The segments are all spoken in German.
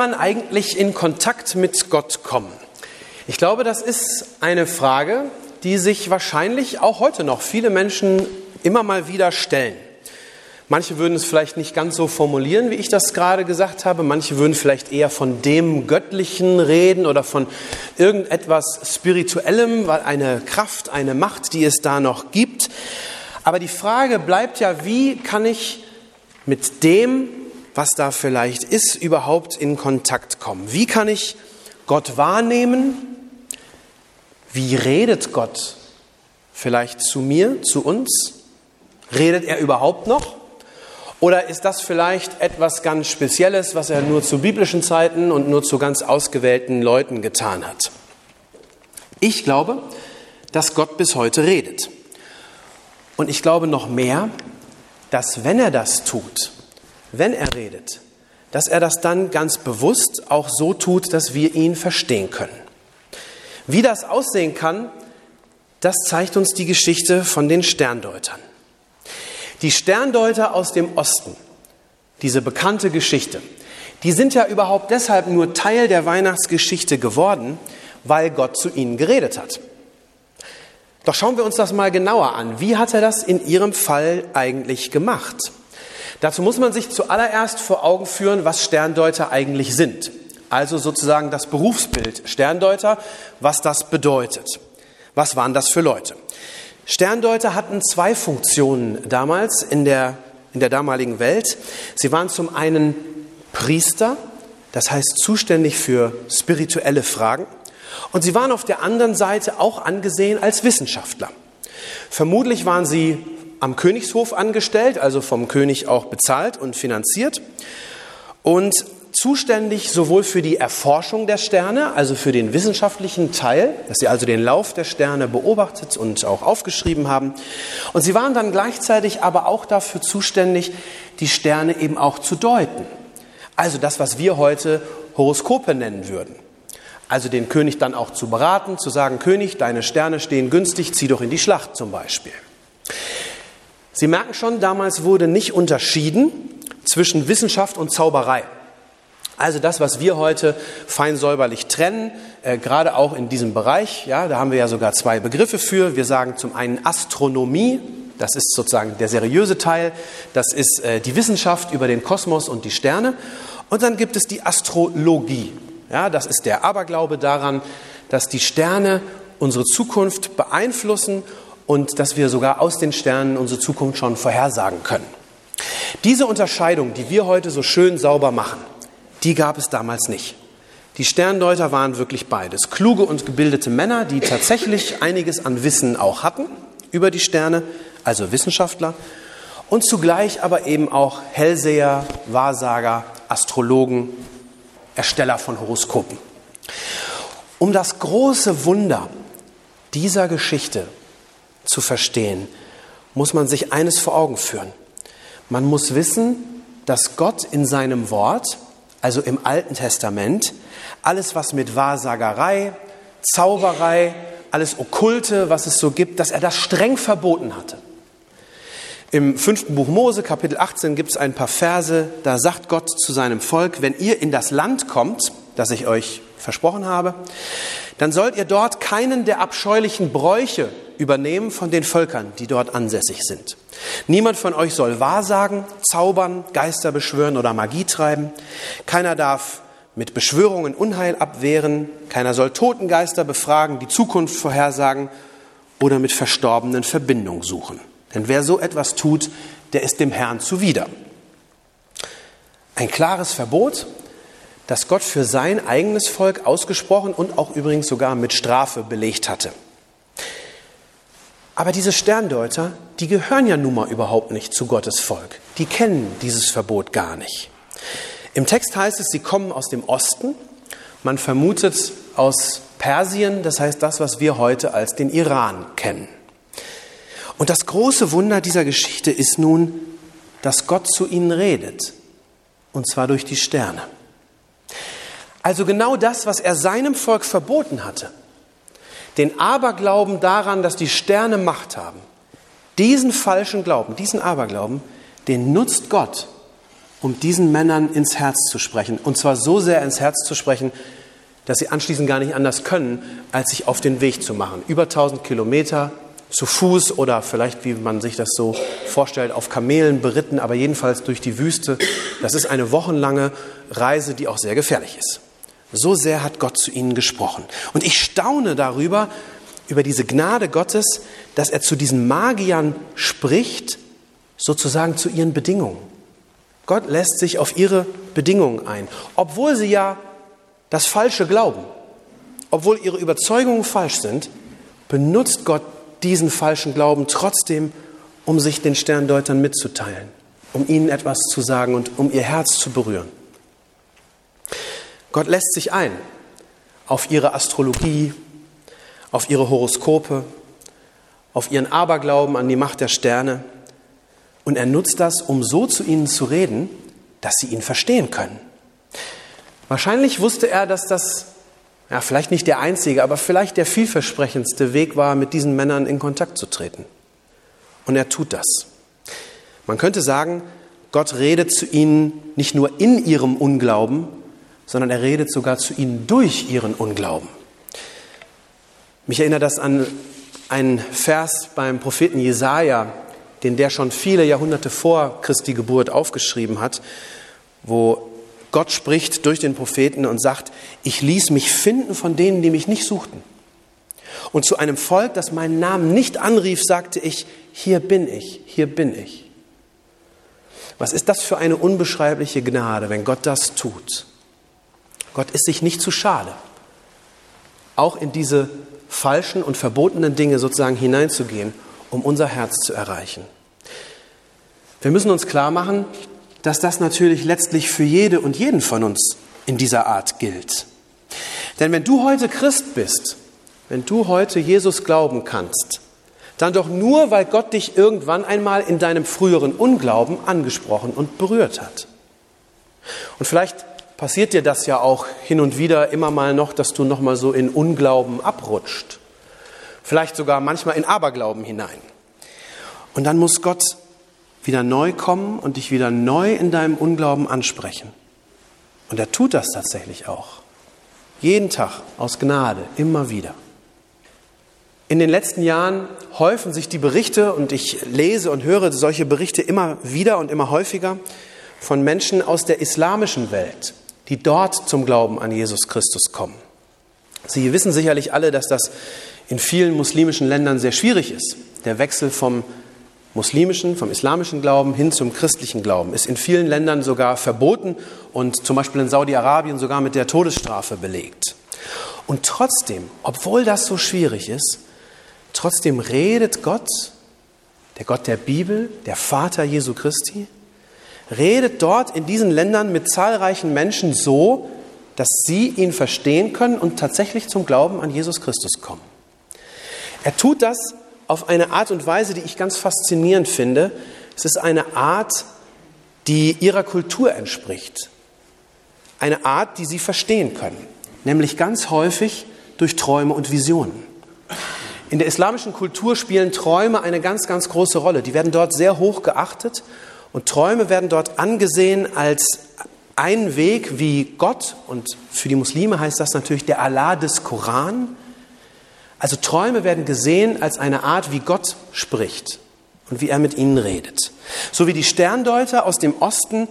Man eigentlich in Kontakt mit Gott kommen? Ich glaube, das ist eine Frage, die sich wahrscheinlich auch heute noch viele Menschen immer mal wieder stellen. Manche würden es vielleicht nicht ganz so formulieren, wie ich das gerade gesagt habe. Manche würden vielleicht eher von dem Göttlichen reden oder von irgendetwas Spirituellem, weil eine Kraft, eine Macht, die es da noch gibt. Aber die Frage bleibt ja, wie kann ich mit dem, was da vielleicht ist, überhaupt in Kontakt kommen? Wie kann ich Gott wahrnehmen? Wie redet Gott vielleicht zu mir, zu uns? Redet er überhaupt noch? Oder ist das vielleicht etwas ganz Spezielles, was er nur zu biblischen Zeiten und nur zu ganz ausgewählten Leuten getan hat? Ich glaube, dass Gott bis heute redet. Und ich glaube noch mehr, dass wenn er das tut, wenn er redet, dass er das dann ganz bewusst auch so tut, dass wir ihn verstehen können. Wie das aussehen kann, das zeigt uns die Geschichte von den Sterndeutern. Die Sterndeuter aus dem Osten, diese bekannte Geschichte, die sind ja überhaupt deshalb nur Teil der Weihnachtsgeschichte geworden, weil Gott zu ihnen geredet hat. Doch schauen wir uns das mal genauer an. Wie hat er das in ihrem Fall eigentlich gemacht? Dazu muss man sich zuallererst vor Augen führen, was Sterndeuter eigentlich sind. Also sozusagen das Berufsbild Sterndeuter, was das bedeutet. Was waren das für Leute? Sterndeuter hatten zwei Funktionen damals in der, in der damaligen Welt. Sie waren zum einen Priester, das heißt zuständig für spirituelle Fragen. Und sie waren auf der anderen Seite auch angesehen als Wissenschaftler. Vermutlich waren sie am Königshof angestellt, also vom König auch bezahlt und finanziert und zuständig sowohl für die Erforschung der Sterne, also für den wissenschaftlichen Teil, dass sie also den Lauf der Sterne beobachtet und auch aufgeschrieben haben. Und sie waren dann gleichzeitig aber auch dafür zuständig, die Sterne eben auch zu deuten. Also das, was wir heute Horoskope nennen würden. Also den König dann auch zu beraten, zu sagen, König, deine Sterne stehen günstig, zieh doch in die Schlacht zum Beispiel. Sie merken schon, damals wurde nicht unterschieden zwischen Wissenschaft und Zauberei. Also das, was wir heute fein säuberlich trennen, äh, gerade auch in diesem Bereich, ja, da haben wir ja sogar zwei Begriffe für. Wir sagen zum einen Astronomie, das ist sozusagen der seriöse Teil, das ist äh, die Wissenschaft über den Kosmos und die Sterne. Und dann gibt es die Astrologie. Ja, das ist der Aberglaube daran, dass die Sterne unsere Zukunft beeinflussen und dass wir sogar aus den Sternen unsere Zukunft schon vorhersagen können. Diese Unterscheidung, die wir heute so schön sauber machen, die gab es damals nicht. Die Sterndeuter waren wirklich beides. Kluge und gebildete Männer, die tatsächlich einiges an Wissen auch hatten über die Sterne, also Wissenschaftler, und zugleich aber eben auch Hellseher, Wahrsager, Astrologen, Ersteller von Horoskopen. Um das große Wunder dieser Geschichte zu verstehen, muss man sich eines vor Augen führen. Man muss wissen, dass Gott in seinem Wort, also im Alten Testament, alles, was mit Wahrsagerei, Zauberei, alles Okkulte, was es so gibt, dass er das streng verboten hatte. Im fünften Buch Mose, Kapitel 18, gibt es ein paar Verse, da sagt Gott zu seinem Volk, wenn ihr in das Land kommt, das ich euch versprochen habe, dann sollt ihr dort keinen der abscheulichen Bräuche übernehmen von den Völkern, die dort ansässig sind. Niemand von euch soll Wahrsagen, zaubern, Geister beschwören oder Magie treiben. Keiner darf mit Beschwörungen Unheil abwehren. Keiner soll Totengeister befragen, die Zukunft vorhersagen oder mit Verstorbenen Verbindung suchen. Denn wer so etwas tut, der ist dem Herrn zuwider. Ein klares Verbot, das Gott für sein eigenes Volk ausgesprochen und auch übrigens sogar mit Strafe belegt hatte. Aber diese Sterndeuter, die gehören ja nun mal überhaupt nicht zu Gottes Volk. Die kennen dieses Verbot gar nicht. Im Text heißt es, sie kommen aus dem Osten. Man vermutet aus Persien, das heißt das, was wir heute als den Iran kennen. Und das große Wunder dieser Geschichte ist nun, dass Gott zu ihnen redet, und zwar durch die Sterne. Also genau das, was er seinem Volk verboten hatte. Den Aberglauben daran, dass die Sterne Macht haben. Diesen falschen Glauben, diesen Aberglauben, den nutzt Gott, um diesen Männern ins Herz zu sprechen. Und zwar so sehr ins Herz zu sprechen, dass sie anschließend gar nicht anders können, als sich auf den Weg zu machen. Über 1000 Kilometer zu Fuß oder vielleicht, wie man sich das so vorstellt, auf Kamelen beritten, aber jedenfalls durch die Wüste. Das ist eine wochenlange Reise, die auch sehr gefährlich ist. So sehr hat Gott zu ihnen gesprochen. Und ich staune darüber, über diese Gnade Gottes, dass er zu diesen Magiern spricht, sozusagen zu ihren Bedingungen. Gott lässt sich auf ihre Bedingungen ein, obwohl sie ja das Falsche glauben, obwohl ihre Überzeugungen falsch sind, benutzt Gott diesen falschen Glauben trotzdem, um sich den Sterndeutern mitzuteilen, um ihnen etwas zu sagen und um ihr Herz zu berühren. Gott lässt sich ein auf ihre Astrologie, auf ihre Horoskope, auf ihren Aberglauben an die Macht der Sterne. Und er nutzt das, um so zu ihnen zu reden, dass sie ihn verstehen können. Wahrscheinlich wusste er, dass das ja, vielleicht nicht der einzige, aber vielleicht der vielversprechendste Weg war, mit diesen Männern in Kontakt zu treten. Und er tut das. Man könnte sagen, Gott redet zu ihnen nicht nur in ihrem Unglauben, sondern er redet sogar zu ihnen durch ihren Unglauben. Mich erinnert das an einen Vers beim Propheten Jesaja, den der schon viele Jahrhunderte vor Christi Geburt aufgeschrieben hat, wo Gott spricht durch den Propheten und sagt, ich ließ mich finden von denen, die mich nicht suchten. Und zu einem Volk, das meinen Namen nicht anrief, sagte ich, hier bin ich, hier bin ich. Was ist das für eine unbeschreibliche Gnade, wenn Gott das tut? Gott ist sich nicht zu schade, auch in diese falschen und verbotenen Dinge sozusagen hineinzugehen, um unser Herz zu erreichen. Wir müssen uns klar machen, dass das natürlich letztlich für jede und jeden von uns in dieser Art gilt. Denn wenn du heute Christ bist, wenn du heute Jesus glauben kannst, dann doch nur, weil Gott dich irgendwann einmal in deinem früheren Unglauben angesprochen und berührt hat. Und vielleicht passiert dir das ja auch hin und wieder immer mal noch, dass du noch mal so in Unglauben abrutscht. Vielleicht sogar manchmal in Aberglauben hinein. Und dann muss Gott wieder neu kommen und dich wieder neu in deinem Unglauben ansprechen. Und er tut das tatsächlich auch. Jeden Tag aus Gnade, immer wieder. In den letzten Jahren häufen sich die Berichte und ich lese und höre solche Berichte immer wieder und immer häufiger von Menschen aus der islamischen Welt, die dort zum Glauben an Jesus Christus kommen. Sie wissen sicherlich alle, dass das in vielen muslimischen Ländern sehr schwierig ist. Der Wechsel vom muslimischen, vom islamischen Glauben hin zum christlichen Glauben ist in vielen Ländern sogar verboten und zum Beispiel in Saudi-Arabien sogar mit der Todesstrafe belegt. Und trotzdem, obwohl das so schwierig ist, trotzdem redet Gott, der Gott der Bibel, der Vater Jesu Christi, redet dort in diesen Ländern mit zahlreichen Menschen so, dass sie ihn verstehen können und tatsächlich zum Glauben an Jesus Christus kommen. Er tut das auf eine Art und Weise, die ich ganz faszinierend finde. Es ist eine Art, die ihrer Kultur entspricht. Eine Art, die sie verstehen können, nämlich ganz häufig durch Träume und Visionen. In der islamischen Kultur spielen Träume eine ganz, ganz große Rolle. Die werden dort sehr hoch geachtet und Träume werden dort angesehen als ein Weg, wie Gott, und für die Muslime heißt das natürlich der Allah des Koran, also Träume werden gesehen als eine Art, wie Gott spricht und wie er mit ihnen redet. So wie die Sterndeuter aus dem Osten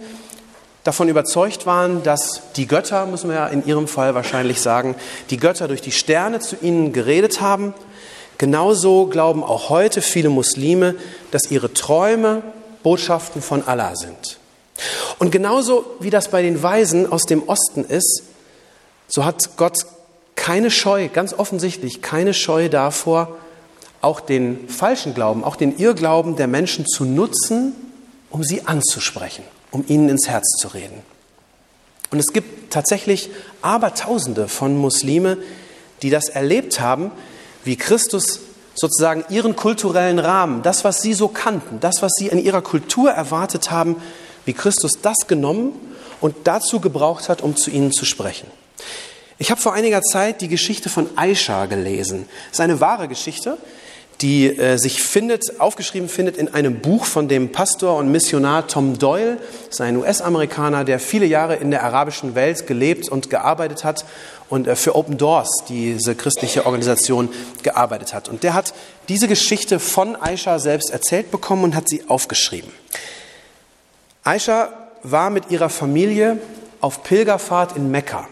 davon überzeugt waren, dass die Götter, muss man ja in ihrem Fall wahrscheinlich sagen, die Götter durch die Sterne zu ihnen geredet haben, genauso glauben auch heute viele Muslime, dass ihre Träume Botschaften von Allah sind. Und genauso wie das bei den Weisen aus dem Osten ist, so hat Gott keine Scheu, ganz offensichtlich keine Scheu davor, auch den falschen Glauben, auch den Irrglauben der Menschen zu nutzen, um sie anzusprechen, um ihnen ins Herz zu reden. Und es gibt tatsächlich Abertausende von Muslime, die das erlebt haben, wie Christus sozusagen ihren kulturellen Rahmen, das, was sie so kannten, das, was sie in ihrer Kultur erwartet haben, wie Christus das genommen und dazu gebraucht hat, um zu ihnen zu sprechen. Ich habe vor einiger Zeit die Geschichte von Aisha gelesen. Es ist eine wahre Geschichte, die äh, sich findet, aufgeschrieben findet in einem Buch von dem Pastor und Missionar Tom Doyle. Das ist ein US-Amerikaner, der viele Jahre in der arabischen Welt gelebt und gearbeitet hat und äh, für Open Doors, diese christliche Organisation, gearbeitet hat. Und der hat diese Geschichte von Aisha selbst erzählt bekommen und hat sie aufgeschrieben. Aisha war mit ihrer Familie auf Pilgerfahrt in Mekka.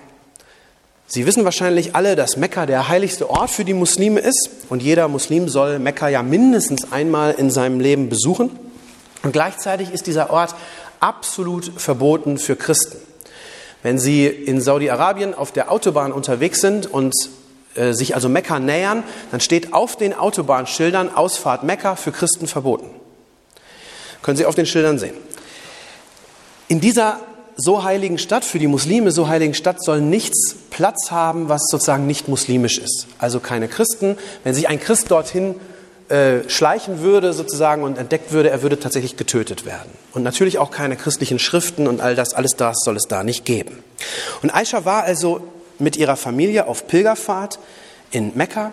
Sie wissen wahrscheinlich alle, dass Mekka der heiligste Ort für die Muslime ist und jeder Muslim soll Mekka ja mindestens einmal in seinem Leben besuchen. Und gleichzeitig ist dieser Ort absolut verboten für Christen. Wenn Sie in Saudi-Arabien auf der Autobahn unterwegs sind und äh, sich also Mekka nähern, dann steht auf den Autobahnschildern Ausfahrt Mekka für Christen verboten. Können Sie auf den Schildern sehen. In dieser so heiligen Stadt, für die Muslime so heiligen Stadt, soll nichts Platz haben, was sozusagen nicht muslimisch ist. Also keine Christen. Wenn sich ein Christ dorthin äh, schleichen würde sozusagen und entdeckt würde, er würde tatsächlich getötet werden. Und natürlich auch keine christlichen Schriften und all das, alles das soll es da nicht geben. Und Aisha war also mit ihrer Familie auf Pilgerfahrt in Mekka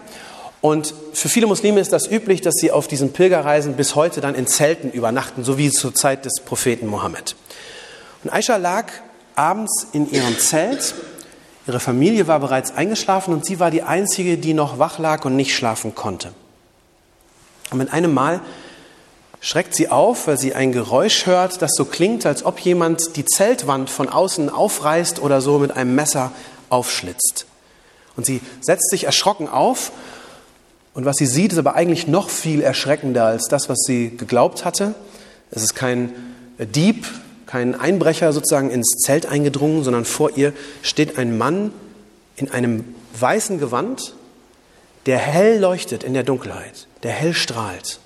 und für viele Muslime ist das üblich, dass sie auf diesen Pilgerreisen bis heute dann in Zelten übernachten, so wie zur Zeit des Propheten Mohammed. Und Aisha lag abends in ihrem Zelt. Ihre Familie war bereits eingeschlafen und sie war die Einzige, die noch wach lag und nicht schlafen konnte. Und mit einem Mal schreckt sie auf, weil sie ein Geräusch hört, das so klingt, als ob jemand die Zeltwand von außen aufreißt oder so mit einem Messer aufschlitzt. Und sie setzt sich erschrocken auf und was sie sieht, ist aber eigentlich noch viel erschreckender als das, was sie geglaubt hatte. Es ist kein Dieb, kein Einbrecher sozusagen ins Zelt eingedrungen, sondern vor ihr steht ein Mann in einem weißen Gewand, der hell leuchtet in der Dunkelheit, der hell strahlt.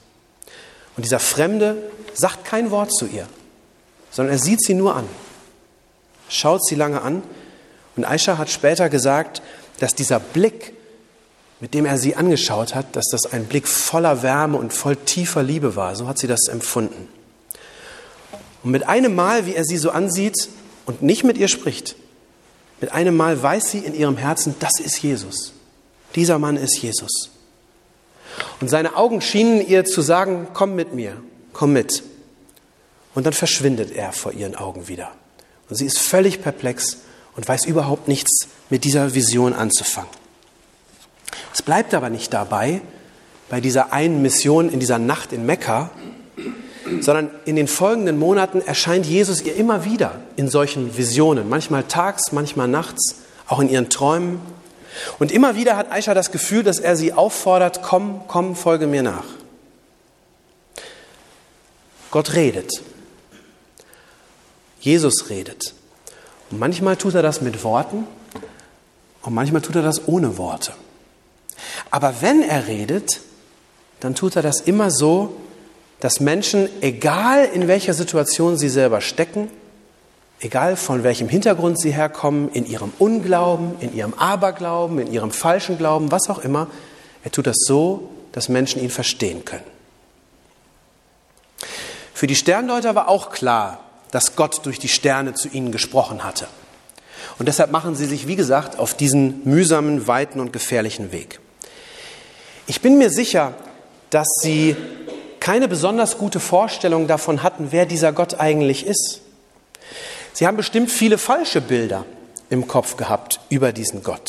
Und dieser Fremde sagt kein Wort zu ihr, sondern er sieht sie nur an, schaut sie lange an. Und Aisha hat später gesagt, dass dieser Blick, mit dem er sie angeschaut hat, dass das ein Blick voller Wärme und voll tiefer Liebe war. So hat sie das empfunden. Und mit einem Mal, wie er sie so ansieht und nicht mit ihr spricht, mit einem Mal weiß sie in ihrem Herzen, das ist Jesus. Dieser Mann ist Jesus. Und seine Augen schienen ihr zu sagen, komm mit mir, komm mit. Und dann verschwindet er vor ihren Augen wieder. Und sie ist völlig perplex und weiß überhaupt nichts mit dieser Vision anzufangen. Es bleibt aber nicht dabei, bei dieser einen Mission in dieser Nacht in Mekka, sondern in den folgenden Monaten erscheint Jesus ihr immer wieder in solchen Visionen, manchmal tags, manchmal nachts, auch in ihren Träumen. Und immer wieder hat Aisha das Gefühl, dass er sie auffordert, komm, komm, folge mir nach. Gott redet. Jesus redet. Und manchmal tut er das mit Worten und manchmal tut er das ohne Worte. Aber wenn er redet, dann tut er das immer so, dass Menschen, egal in welcher Situation sie selber stecken, egal von welchem Hintergrund sie herkommen, in ihrem Unglauben, in ihrem Aberglauben, in ihrem falschen Glauben, was auch immer, er tut das so, dass Menschen ihn verstehen können. Für die Sterndeuter war auch klar, dass Gott durch die Sterne zu ihnen gesprochen hatte. Und deshalb machen sie sich, wie gesagt, auf diesen mühsamen, weiten und gefährlichen Weg. Ich bin mir sicher, dass sie keine besonders gute Vorstellung davon hatten, wer dieser Gott eigentlich ist. Sie haben bestimmt viele falsche Bilder im Kopf gehabt über diesen Gott.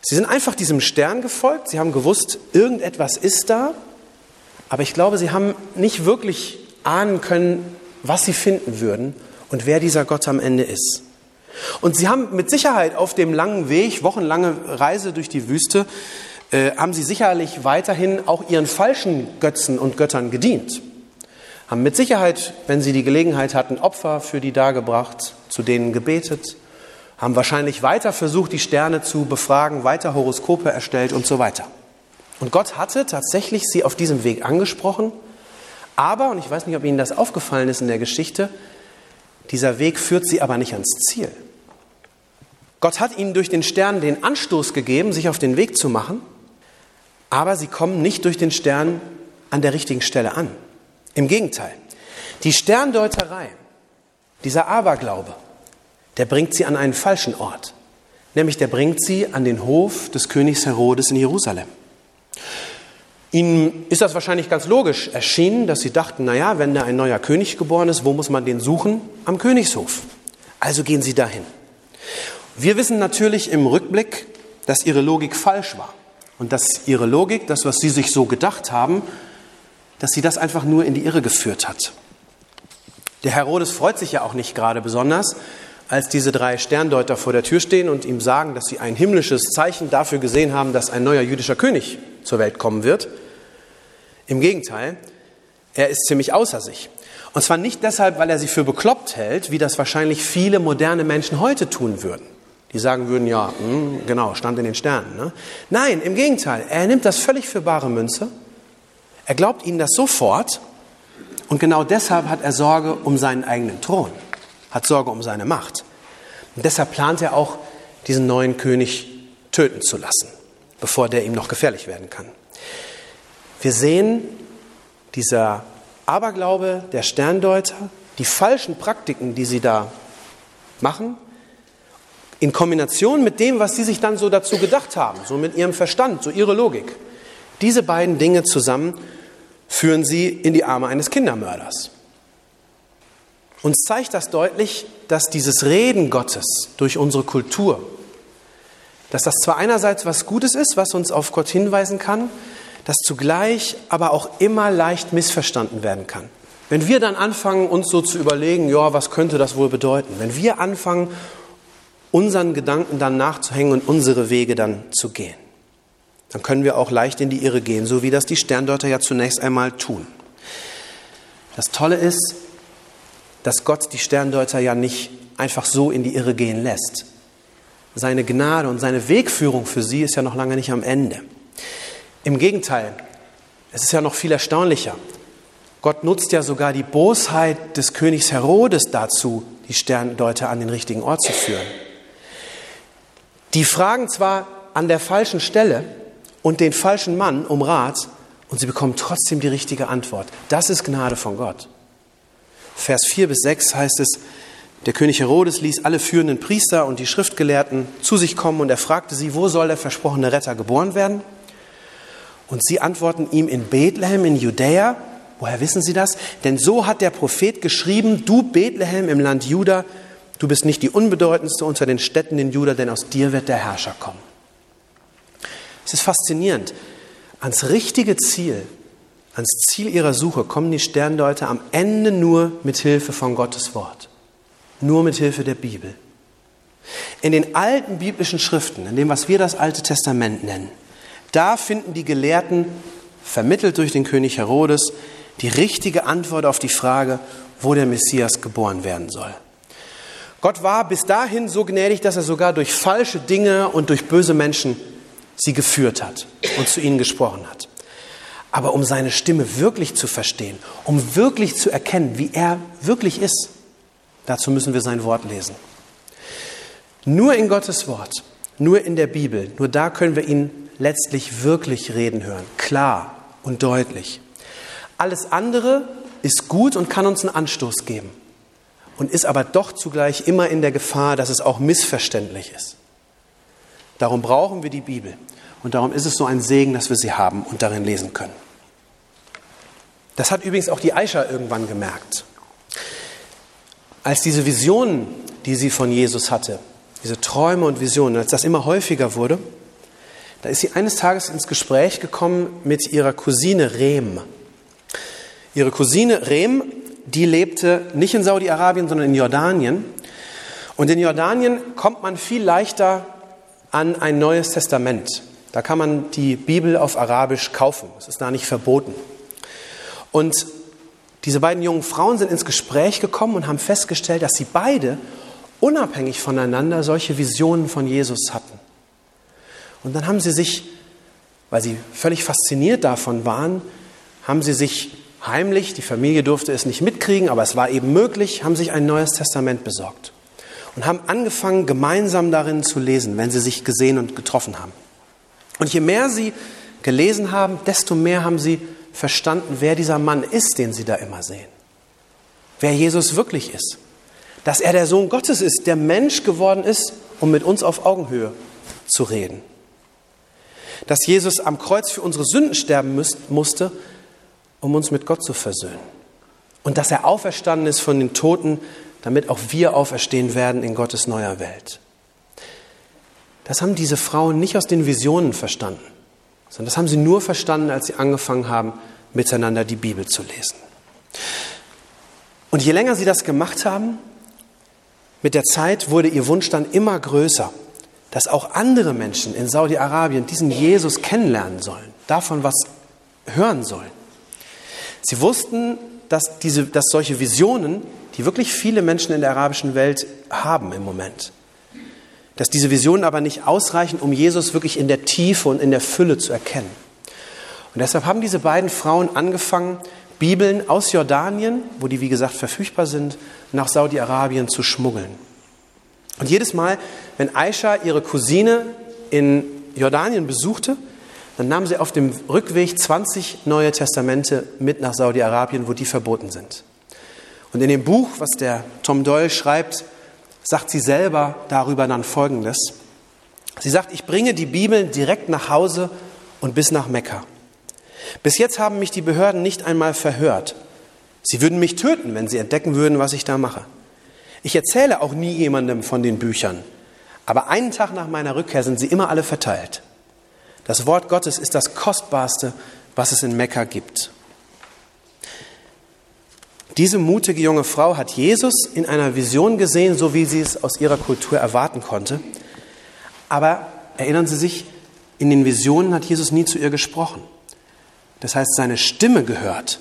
Sie sind einfach diesem Stern gefolgt, sie haben gewusst, irgendetwas ist da, aber ich glaube, sie haben nicht wirklich ahnen können, was sie finden würden und wer dieser Gott am Ende ist. Und sie haben mit Sicherheit auf dem langen Weg, wochenlange Reise durch die Wüste, äh, haben sie sicherlich weiterhin auch ihren falschen Götzen und Göttern gedient. Haben mit Sicherheit, wenn sie die Gelegenheit hatten, Opfer für die dargebracht, zu denen gebetet, haben wahrscheinlich weiter versucht, die Sterne zu befragen, weiter Horoskope erstellt und so weiter. Und Gott hatte tatsächlich sie auf diesem Weg angesprochen, aber, und ich weiß nicht, ob Ihnen das aufgefallen ist in der Geschichte, Dieser Weg führt sie aber nicht ans Ziel. Gott hat ihnen durch den Stern den Anstoß gegeben, sich auf den Weg zu machen, aber sie kommen nicht durch den Stern an der richtigen Stelle an. Im Gegenteil, die Sterndeuterei, dieser Aberglaube, der bringt sie an einen falschen Ort, nämlich der bringt sie an den Hof des Königs Herodes in Jerusalem. Ihnen ist das wahrscheinlich ganz logisch erschienen, dass sie dachten, naja, wenn da ein neuer König geboren ist, wo muss man den suchen? Am Königshof. Also gehen sie dahin. Wir wissen natürlich im Rückblick, dass ihre Logik falsch war und dass ihre Logik, das, was sie sich so gedacht haben, dass sie das einfach nur in die Irre geführt hat. Der Herodes freut sich ja auch nicht gerade besonders, als diese drei Sterndeuter vor der Tür stehen und ihm sagen, dass sie ein himmlisches Zeichen dafür gesehen haben, dass ein neuer jüdischer König zur Welt kommen wird. Im Gegenteil, er ist ziemlich außer sich. Und zwar nicht deshalb, weil er sie für bekloppt hält, wie das wahrscheinlich viele moderne Menschen heute tun würden. Die sagen würden, ja, mh, hm, genau, stand in den Sternen. Ne? Nein, im Gegenteil, er nimmt das völlig für bare Münze. Er glaubt ihnen das sofort und genau deshalb hat er Sorge um seinen eigenen Thron, hat Sorge um seine Macht. Und deshalb plant er auch, diesen neuen König töten zu lassen, bevor der ihm noch gefährlich werden kann. Wir sehen dieser Aberglaube der Sterndeuter, die falschen Praktiken, die sie da machen, in Kombination mit dem, was sie sich dann so dazu gedacht haben, so mit ihrem Verstand, so ihre Logik. Diese beiden Dinge zusammen führen sie in die Arme eines Kindermörders. Uns zeigt das deutlich, dass dieses Reden Gottes durch unsere Kultur, dass das zwar einerseits was Gutes ist, was uns auf Gott hinweisen kann, das zugleich aber auch immer leicht missverstanden werden kann. Wenn wir dann anfangen, uns so zu überlegen, ja, was könnte das wohl bedeuten? Wenn wir anfangen, unseren Gedanken dann nachzuhängen und unsere Wege dann zu gehen, dann können wir auch leicht in die Irre gehen, so wie das die Sterndeuter ja zunächst einmal tun. Das Tolle ist, dass Gott die Sterndeuter ja nicht einfach so in die Irre gehen lässt. Seine Gnade und seine Wegführung für sie ist ja noch lange nicht am Ende. Im Gegenteil, es ist ja noch viel erstaunlicher. Gott nutzt ja sogar die Bosheit des Königs Herodes dazu, die Sterndeuter an den richtigen Ort zu führen. Die fragen zwar an der falschen Stelle und den falschen Mann um Rat und sie bekommen trotzdem die richtige Antwort. Das ist Gnade von Gott. Vers 4 bis 6 heißt es, der König Herodes ließ alle führenden Priester und die Schriftgelehrten zu sich kommen und er fragte sie, wo soll der versprochene Retter geboren werden? Und sie antworten ihm in Bethlehem in Judäa. Woher wissen sie das? Denn so hat der Prophet geschrieben, du Bethlehem im Land Juda, du bist nicht die unbedeutendste unter den Städten in Juda, denn aus dir wird der Herrscher kommen. Es ist faszinierend. Ans richtige Ziel, ans Ziel ihrer Suche kommen die Sterndeuter am Ende nur mit Hilfe von Gottes Wort. Nur mit Hilfe der Bibel. In den alten biblischen Schriften, in dem, was wir das Alte Testament nennen, da finden die Gelehrten, vermittelt durch den König Herodes, die richtige Antwort auf die Frage, wo der Messias geboren werden soll. Gott war bis dahin so gnädig, dass er sogar durch falsche Dinge und durch böse Menschen sie geführt hat und zu ihnen gesprochen hat. Aber um seine Stimme wirklich zu verstehen, um wirklich zu erkennen, wie er wirklich ist, dazu müssen wir sein Wort lesen. Nur in Gottes Wort, nur in der Bibel, nur da können wir ihn letztlich wirklich reden hören, klar und deutlich. Alles andere ist gut und kann uns einen Anstoß geben und ist aber doch zugleich immer in der Gefahr, dass es auch missverständlich ist. Darum brauchen wir die Bibel und darum ist es so ein Segen, dass wir sie haben und darin lesen können. Das hat übrigens auch die Aisha irgendwann gemerkt. Als diese Visionen, die sie von Jesus hatte, diese Träume und Visionen, als das immer häufiger wurde, da ist sie eines Tages ins Gespräch gekommen mit ihrer Cousine Rehm. Ihre Cousine Rehm, die lebte nicht in Saudi-Arabien, sondern in Jordanien. Und in Jordanien kommt man viel leichter an ein neues Testament. Da kann man die Bibel auf Arabisch kaufen. Es ist da nicht verboten. Und diese beiden jungen Frauen sind ins Gespräch gekommen und haben festgestellt, dass sie beide unabhängig voneinander solche Visionen von Jesus hatten. Und dann haben sie sich, weil sie völlig fasziniert davon waren, haben sie sich heimlich, die Familie durfte es nicht mitkriegen, aber es war eben möglich, haben sich ein neues Testament besorgt und haben angefangen, gemeinsam darin zu lesen, wenn sie sich gesehen und getroffen haben. Und je mehr sie gelesen haben, desto mehr haben sie verstanden, wer dieser Mann ist, den sie da immer sehen. Wer Jesus wirklich ist. Dass er der Sohn Gottes ist, der Mensch geworden ist, um mit uns auf Augenhöhe zu reden. Dass Jesus am Kreuz für unsere Sünden sterben musste, um uns mit Gott zu versöhnen. Und dass er auferstanden ist von den Toten, damit auch wir auferstehen werden in Gottes neuer Welt. Das haben diese Frauen nicht aus den Visionen verstanden, sondern das haben sie nur verstanden, als sie angefangen haben, miteinander die Bibel zu lesen. Und je länger sie das gemacht haben, mit der Zeit wurde ihr Wunsch dann immer größer, dass auch andere Menschen in Saudi-Arabien diesen Jesus kennenlernen sollen, davon was hören sollen. Sie wussten, dass, diese, dass solche Visionen die wirklich viele Menschen in der arabischen Welt haben im Moment. Dass diese Visionen aber nicht ausreichen, um Jesus wirklich in der Tiefe und in der Fülle zu erkennen. Und deshalb haben diese beiden Frauen angefangen, Bibeln aus Jordanien, wo die wie gesagt verfügbar sind, nach Saudi-Arabien zu schmuggeln. Und jedes Mal, wenn Aisha ihre Cousine in Jordanien besuchte, dann nahm sie auf dem Rückweg 20 neue Testamente mit nach Saudi-Arabien, wo die verboten sind. Und in dem Buch, was der Tom Doyle schreibt, sagt sie selber darüber dann Folgendes. Sie sagt, ich bringe die Bibel direkt nach Hause und bis nach Mekka. Bis jetzt haben mich die Behörden nicht einmal verhört. Sie würden mich töten, wenn sie entdecken würden, was ich da mache. Ich erzähle auch nie jemandem von den Büchern. Aber einen Tag nach meiner Rückkehr sind sie immer alle verteilt. Das Wort Gottes ist das Kostbarste, was es in Mekka gibt. Diese mutige junge Frau hat Jesus in einer Vision gesehen, so wie sie es aus ihrer Kultur erwarten konnte. Aber erinnern Sie sich, in den Visionen hat Jesus nie zu ihr gesprochen. Das heißt, seine Stimme gehört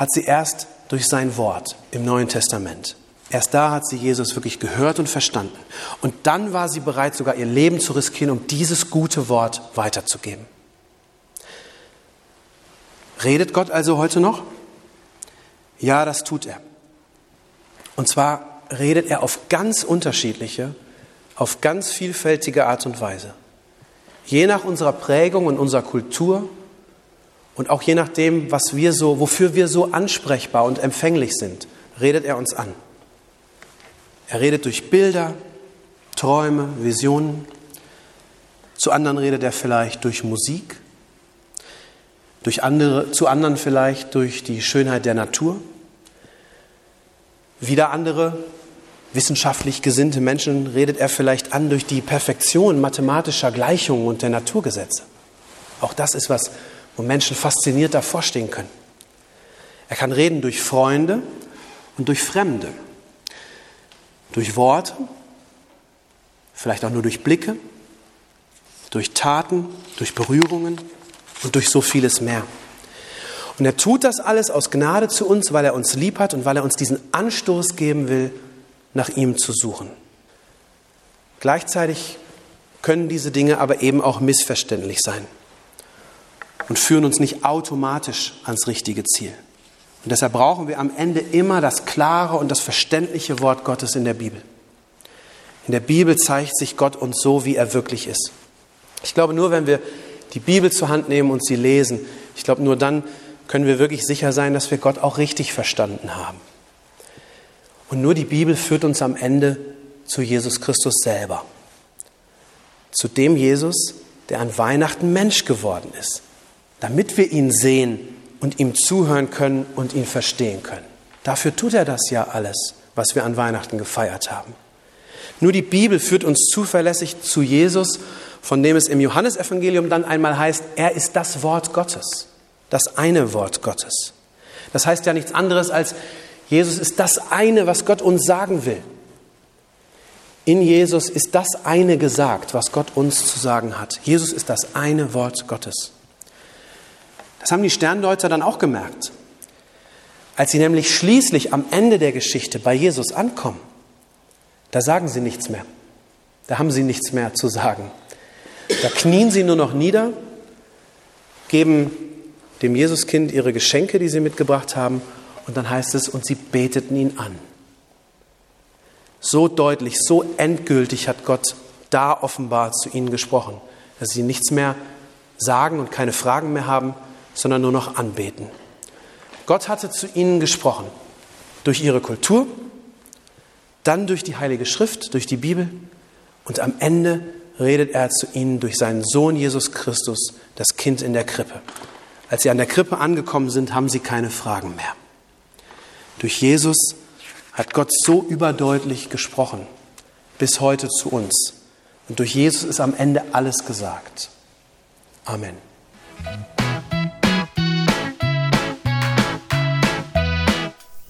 hat sie erst durch sein Wort im Neuen Testament. Erst da hat sie Jesus wirklich gehört und verstanden. Und dann war sie bereit, sogar ihr Leben zu riskieren, um dieses gute Wort weiterzugeben. Redet Gott also heute noch? Ja, das tut er. Und zwar redet er auf ganz unterschiedliche, auf ganz vielfältige Art und Weise. Je nach unserer Prägung und unserer Kultur und auch je nachdem, was wir so, wofür wir so ansprechbar und empfänglich sind, redet er uns an. Er redet durch Bilder, Träume, Visionen. Zu anderen redet er vielleicht durch Musik, durch andere, zu anderen vielleicht durch die Schönheit der Natur. Wieder andere, wissenschaftlich gesinnte Menschen redet er vielleicht an durch die Perfektion mathematischer Gleichungen und der Naturgesetze. Auch das ist was, wo Menschen fasziniert davor stehen können. Er kann reden durch Freunde und durch Fremde, durch Worte, vielleicht auch nur durch Blicke, durch Taten, durch Berührungen und durch so vieles mehr. Und er tut das alles aus Gnade zu uns, weil er uns lieb hat und weil er uns diesen Anstoß geben will, nach ihm zu suchen. Gleichzeitig können diese Dinge aber eben auch missverständlich sein und führen uns nicht automatisch ans richtige Ziel. Und deshalb brauchen wir am Ende immer das klare und das verständliche Wort Gottes in der Bibel. In der Bibel zeigt sich Gott uns so, wie er wirklich ist. Ich glaube, nur wenn wir die Bibel zur Hand nehmen und sie lesen, ich glaube, nur dann können wir wirklich sicher sein, dass wir Gott auch richtig verstanden haben. Und nur die Bibel führt uns am Ende zu Jesus Christus selber. Zu dem Jesus, der an Weihnachten Mensch geworden ist, damit wir ihn sehen und ihm zuhören können und ihn verstehen können. Dafür tut er das ja alles, was wir an Weihnachten gefeiert haben. Nur die Bibel führt uns zuverlässig zu Jesus, von dem es im Johannesevangelium dann einmal heißt, er ist das Wort Gottes das eine Wort Gottes. Das heißt ja nichts anderes als, Jesus ist das eine, was Gott uns sagen will. In Jesus ist das eine gesagt, was Gott uns zu sagen hat. Jesus ist das eine Wort Gottes. Das haben die Sterndeuter dann auch gemerkt. Als sie nämlich schließlich am Ende der Geschichte bei Jesus ankommen, da sagen sie nichts mehr. Da haben sie nichts mehr zu sagen. Da knien sie nur noch nieder, geben dem Jesuskind ihre Geschenke, die sie mitgebracht haben. Und dann heißt es, und sie beteten ihn an. So deutlich, so endgültig hat Gott da offenbar zu ihnen gesprochen, dass sie nichts mehr sagen und keine Fragen mehr haben, sondern nur noch anbeten. Gott hatte zu ihnen gesprochen durch ihre Kultur, dann durch die Heilige Schrift, durch die Bibel und am Ende redet er zu ihnen durch seinen Sohn Jesus Christus, das Kind in der Krippe. Als sie an der Krippe angekommen sind, haben sie keine Fragen mehr. Durch Jesus hat Gott so überdeutlich gesprochen, bis heute zu uns. Und durch Jesus ist am Ende alles gesagt. Amen.